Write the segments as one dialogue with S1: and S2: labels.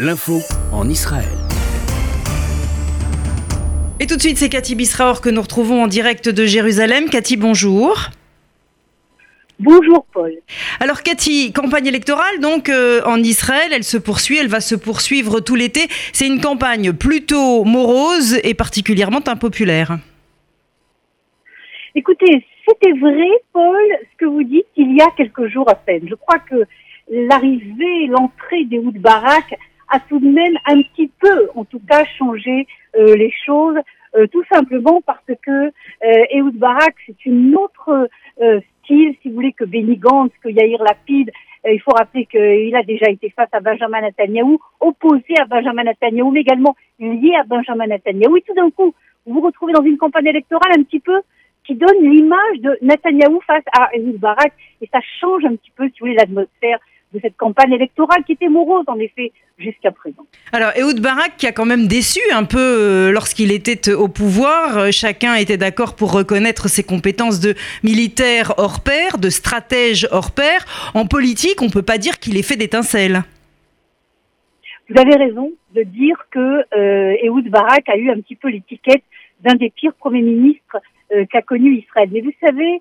S1: L'info en Israël.
S2: Et tout de suite, c'est Cathy Bisraor que nous retrouvons en direct de Jérusalem. Cathy, bonjour.
S3: Bonjour Paul.
S2: Alors Cathy, campagne électorale donc euh, en Israël, elle se poursuit, elle va se poursuivre tout l'été. C'est une campagne plutôt morose et particulièrement impopulaire.
S3: Écoutez, c'était vrai Paul ce que vous dites il y a quelques jours à peine. Je crois que l'arrivée, l'entrée des Barak a tout de même un petit peu, en tout cas, changé euh, les choses, euh, tout simplement parce que euh, Ehud Barak, c'est une autre euh, style, si vous voulez, que Benny Gantz, que Yair Lapid. il faut rappeler qu'il a déjà été face à Benjamin Netanyahu, opposé à Benjamin Netanyahu, mais également lié à Benjamin Netanyahu. Et tout d'un coup, vous vous retrouvez dans une campagne électorale un petit peu qui donne l'image de Netanyahu face à Ehud Barak, et ça change un petit peu, si vous voulez, l'atmosphère de cette campagne électorale qui était morose en effet jusqu'à présent.
S2: Alors Ehud Barak qui a quand même déçu un peu euh, lorsqu'il était au pouvoir, euh, chacun était d'accord pour reconnaître ses compétences de militaire hors pair, de stratège hors pair. En politique, on peut pas dire qu'il ait fait d'étincelles.
S3: Vous avez raison de dire que euh, Ehud Barak a eu un petit peu l'étiquette d'un des pires premiers ministres euh, qu'a connu Israël. Mais vous savez,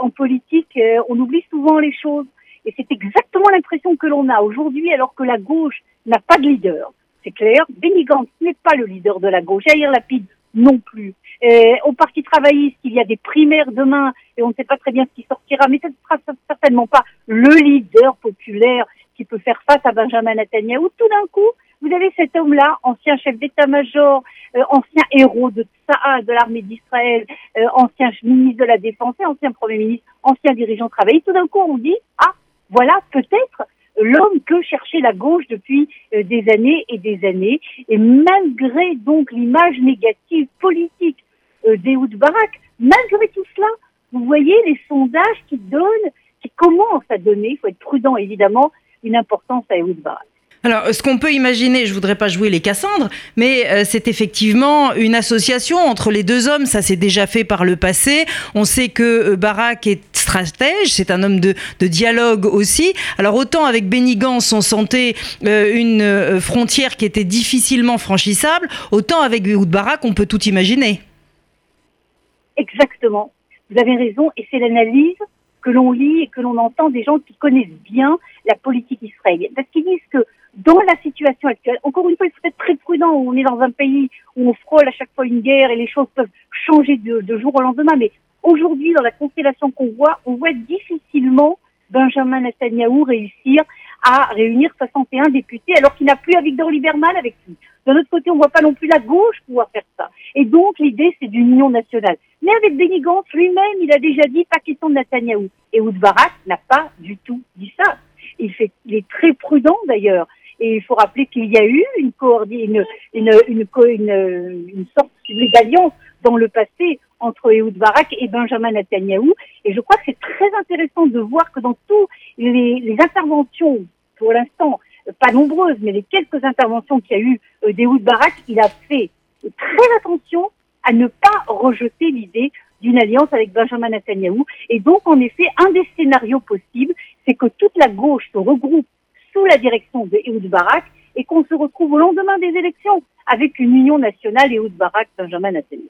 S3: en politique, on oublie souvent les choses. Et c'est exactement l'impression que l'on a aujourd'hui alors que la gauche n'a pas de leader. C'est clair, Benny Gantz n'est pas le leader de la gauche, Jair Lapide non plus. Euh, au Parti travailliste, il y a des primaires demain et on ne sait pas très bien ce qui sortira, mais ce ne sera certainement pas le leader populaire qui peut faire face à Benjamin Netanyahu. Tout d'un coup, vous avez cet homme-là, ancien chef d'état-major, euh, ancien héros de Tsa'a, de l'armée d'Israël, euh, ancien ministre de la Défense et ancien Premier ministre, ancien dirigeant travailliste. Tout d'un coup, on dit, ah, voilà peut-être l'homme que cherchait la gauche depuis euh, des années et des années. Et malgré donc l'image négative politique euh, d'Ehud Barak, malgré tout cela, vous voyez les sondages qui donnent, qui commencent à donner, il faut être prudent évidemment, une importance à Ehud Barak.
S2: Alors, ce qu'on peut imaginer, je voudrais pas jouer les Cassandres, mais euh, c'est effectivement une association entre les deux hommes. Ça s'est déjà fait par le passé. On sait que euh, Barak est c'est un homme de, dialogue aussi. Alors, autant avec Benny on sentait euh, une frontière qui était difficilement franchissable, autant avec Ehud Barak, on peut tout imaginer.
S3: Exactement. Vous avez raison, et c'est l'analyse que l'on lit et que l'on entend des gens qui connaissent bien la politique israélienne. Parce qu'ils disent que dans la situation actuelle, encore une fois, il faut être très prudent. On est dans un pays où on frôle à chaque fois une guerre et les choses peuvent changer de, de jour au lendemain. Mais aujourd'hui, dans la constellation qu'on voit, on voit difficilement Benjamin Netanyahu réussir à réunir 61 députés alors qu'il n'a plus Victor Lieberman avec lui. D'un autre côté, on voit pas non plus la gauche pouvoir faire ça. Et donc, l'idée, c'est d'une union nationale. Mais avec Benny Gantz lui-même, il a déjà dit pas question de Netanyahou. Et Oud Barak n'a pas du tout dit ça. Il, fait, il est très prudent d'ailleurs. Et il faut rappeler qu'il y a eu une, une, une, une sorte d'alliance dans le passé entre Ehud Barak et Benjamin Netanyahu. Et je crois que c'est très intéressant de voir que dans toutes les, interventions, pour l'instant, pas nombreuses, mais les quelques interventions qu'il y a eu euh, d'Ehud Barak, il a fait très attention à ne pas rejeter l'idée d'une alliance avec Benjamin Netanyahu. Et donc, en effet, un des scénarios possibles, c'est que toute la gauche se regroupe sous la direction de Barak et qu'on se retrouve au lendemain des élections avec une union nationale Ehud Barak, Benjamin Netanyahu.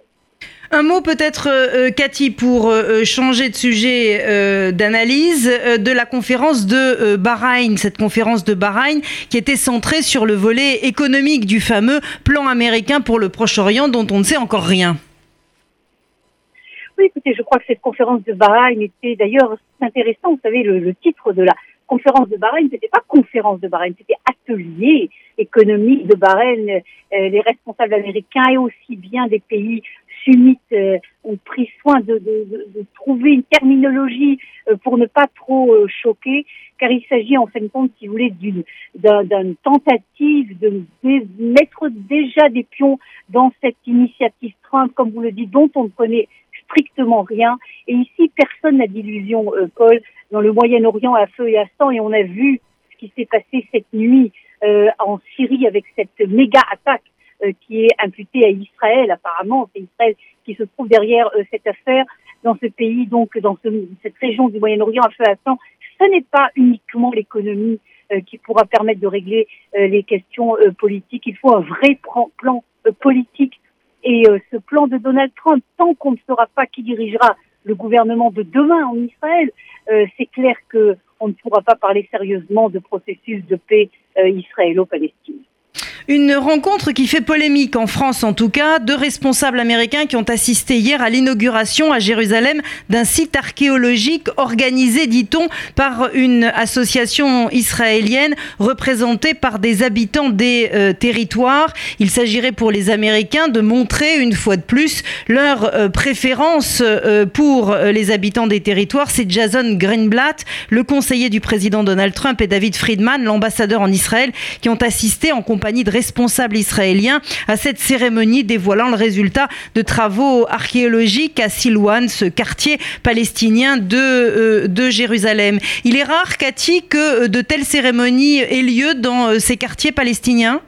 S2: Un mot peut-être, euh, euh, Cathy, pour euh, changer de sujet d'analyse de la conférence de Bahreïn, cette conférence de Bahreïn qui était centrée sur le volet économique du fameux plan américain pour le Proche-Orient dont on ne sait encore rien.
S3: Oui, écoutez, je crois que cette conférence de Bahreïn était d'ailleurs intéressant. Vous savez, le titre de la, conférence de Bahreïn, c'était pas conférence de Bahreïn, c'était atelier économique de Bahreïn. Euh, les responsables américains et aussi bien des pays sunnites euh, ont pris soin de, de, de, trouver une terminologie euh, pour ne pas trop choquer, car il s'agit en fin de compte, si vous voulez, d'une d'une tentative de mettre déjà des pions dans cette initiative Trump, comme vous le dites, dont on ne connaît strictement rien. Et ici, personne n'a d'illusion, Paul dans le Moyen-Orient à feu et à sang et on a vu ce qui s'est passé cette nuit euh, en Syrie avec cette méga attaque euh, qui est imputée à Israël. Apparemment, c'est Israël qui se trouve derrière euh, cette affaire dans ce pays, donc dans ce, cette région du Moyen-Orient à feu à sang. Ce n'est pas uniquement l'économie qui pourra permettre de régler les questions politiques. Il faut un vrai plan politique. Et ce plan de Donald Trump, tant qu'on ne saura pas qui dirigera le gouvernement de demain en Israël, c'est clair qu'on ne pourra pas parler sérieusement de processus de paix israélo-palestine.
S2: Une rencontre qui fait polémique en France en tout cas. Deux responsables américains qui ont assisté hier à l'inauguration à Jérusalem d'un site archéologique organisé, dit-on, par une association israélienne représentée par des habitants des euh, territoires. Il s'agirait pour les Américains de montrer une fois de plus leur euh, préférence euh, pour les habitants des territoires. C'est Jason Greenblatt, le conseiller du président Donald Trump, et David Friedman, l'ambassadeur en Israël, qui ont assisté en compagnie de responsable israélien à cette cérémonie dévoilant le résultat de travaux archéologiques à Silwan, ce quartier palestinien de, euh, de Jérusalem. Il est rare, Cathy, que euh, de telles cérémonies aient lieu dans euh, ces quartiers palestiniens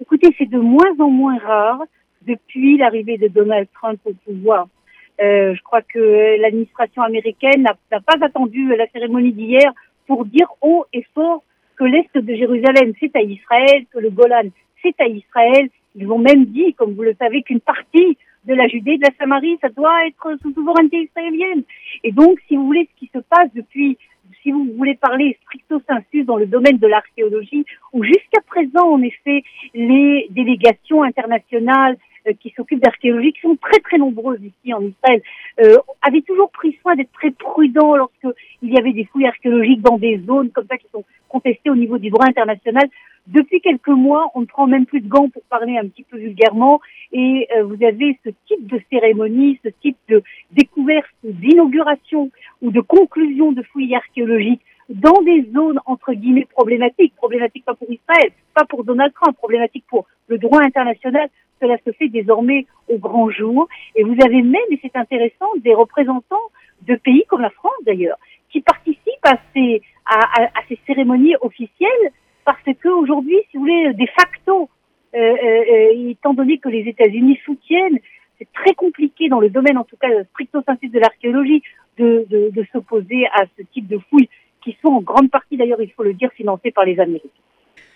S3: Écoutez, c'est de moins en moins rare depuis l'arrivée de Donald Trump au pouvoir. je crois que l'administration américaine n'a pas attendu la cérémonie d'hier pour dire haut et fort que l'Est de Jérusalem, c'est à Israël, que le Golan, c'est à Israël. Ils ont même dit, comme vous le savez, qu'une partie de la Judée, de la Samarie, ça doit être sous souveraineté israélienne. Et donc, si vous voulez, ce qui se passe depuis, si vous voulez parler stricto sensu dans le domaine de l'archéologie, où jusqu'à présent, en effet, les délégations internationales qui s'occupent d'archéologie, qui sont très très nombreuses ici en Israël, euh, avaient toujours pris soin d'être très prudents lorsqu'il y avait des fouilles archéologiques dans des zones comme ça qui sont contestées au niveau du droit international. Depuis quelques mois, on ne prend même plus de gants pour parler un petit peu vulgairement, et euh, vous avez ce type de cérémonie, ce type de découverte, d'inauguration ou de conclusion de fouilles archéologiques dans des zones entre guillemets problématiques, problématiques pas pour Israël, pas pour Donald Trump, problématiques pour le droit international, cela se fait désormais au grand jour. Et vous avez même, et c'est intéressant, des représentants de pays comme la France d'ailleurs, qui participent à ces, à, à, ces cérémonies officielles parce que aujourd'hui, si vous voulez, de facto, euh, euh, euh, étant donné que les États-Unis soutiennent, c'est très compliqué dans le domaine, en tout cas stricto sensu de l'archéologie, de, de, de s'opposer à ce type de fouilles qui sont en grande partie, d'ailleurs, il faut le dire, financées par les Américains.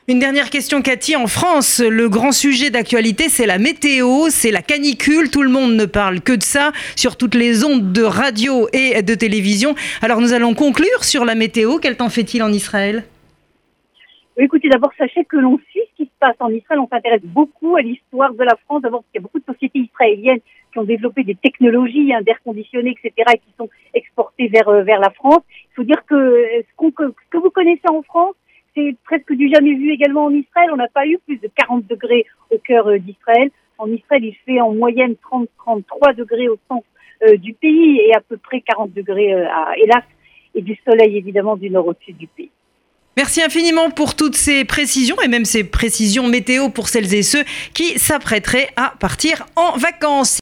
S2: Une dernière question, Cathy. En France, le grand sujet d'actualité, c'est la météo, c'est la canicule. Tout le monde ne parle que de ça sur toutes les ondes de radio et de télévision. Alors nous allons conclure sur la météo. Quel temps fait-il en Israël?
S3: Écoutez, d'abord, sachez que l'on suit ce qui se passe en Israël. On s'intéresse beaucoup à l'histoire de la France. D'abord, parce qu'il y a beaucoup de sociétés israéliennes qui ont développé des technologies hein, d'air conditionné, etc., et qui sont exportées vers, euh, vers la France. Faut dire que euh, ce, que ce que vous connaissez en France, c'est presque du jamais vu également en Israël. On n'a pas eu plus de 40 degrés au cœur euh, d'Israël. En Israël, il fait en moyenne 30-33 degrés au centre euh, du pays et à peu près 40 degrés à Elas et du soleil évidemment du nord au sud du pays.
S2: Merci infiniment pour toutes ces précisions et même ces précisions météo pour celles et ceux qui s'apprêteraient à partir en vacances.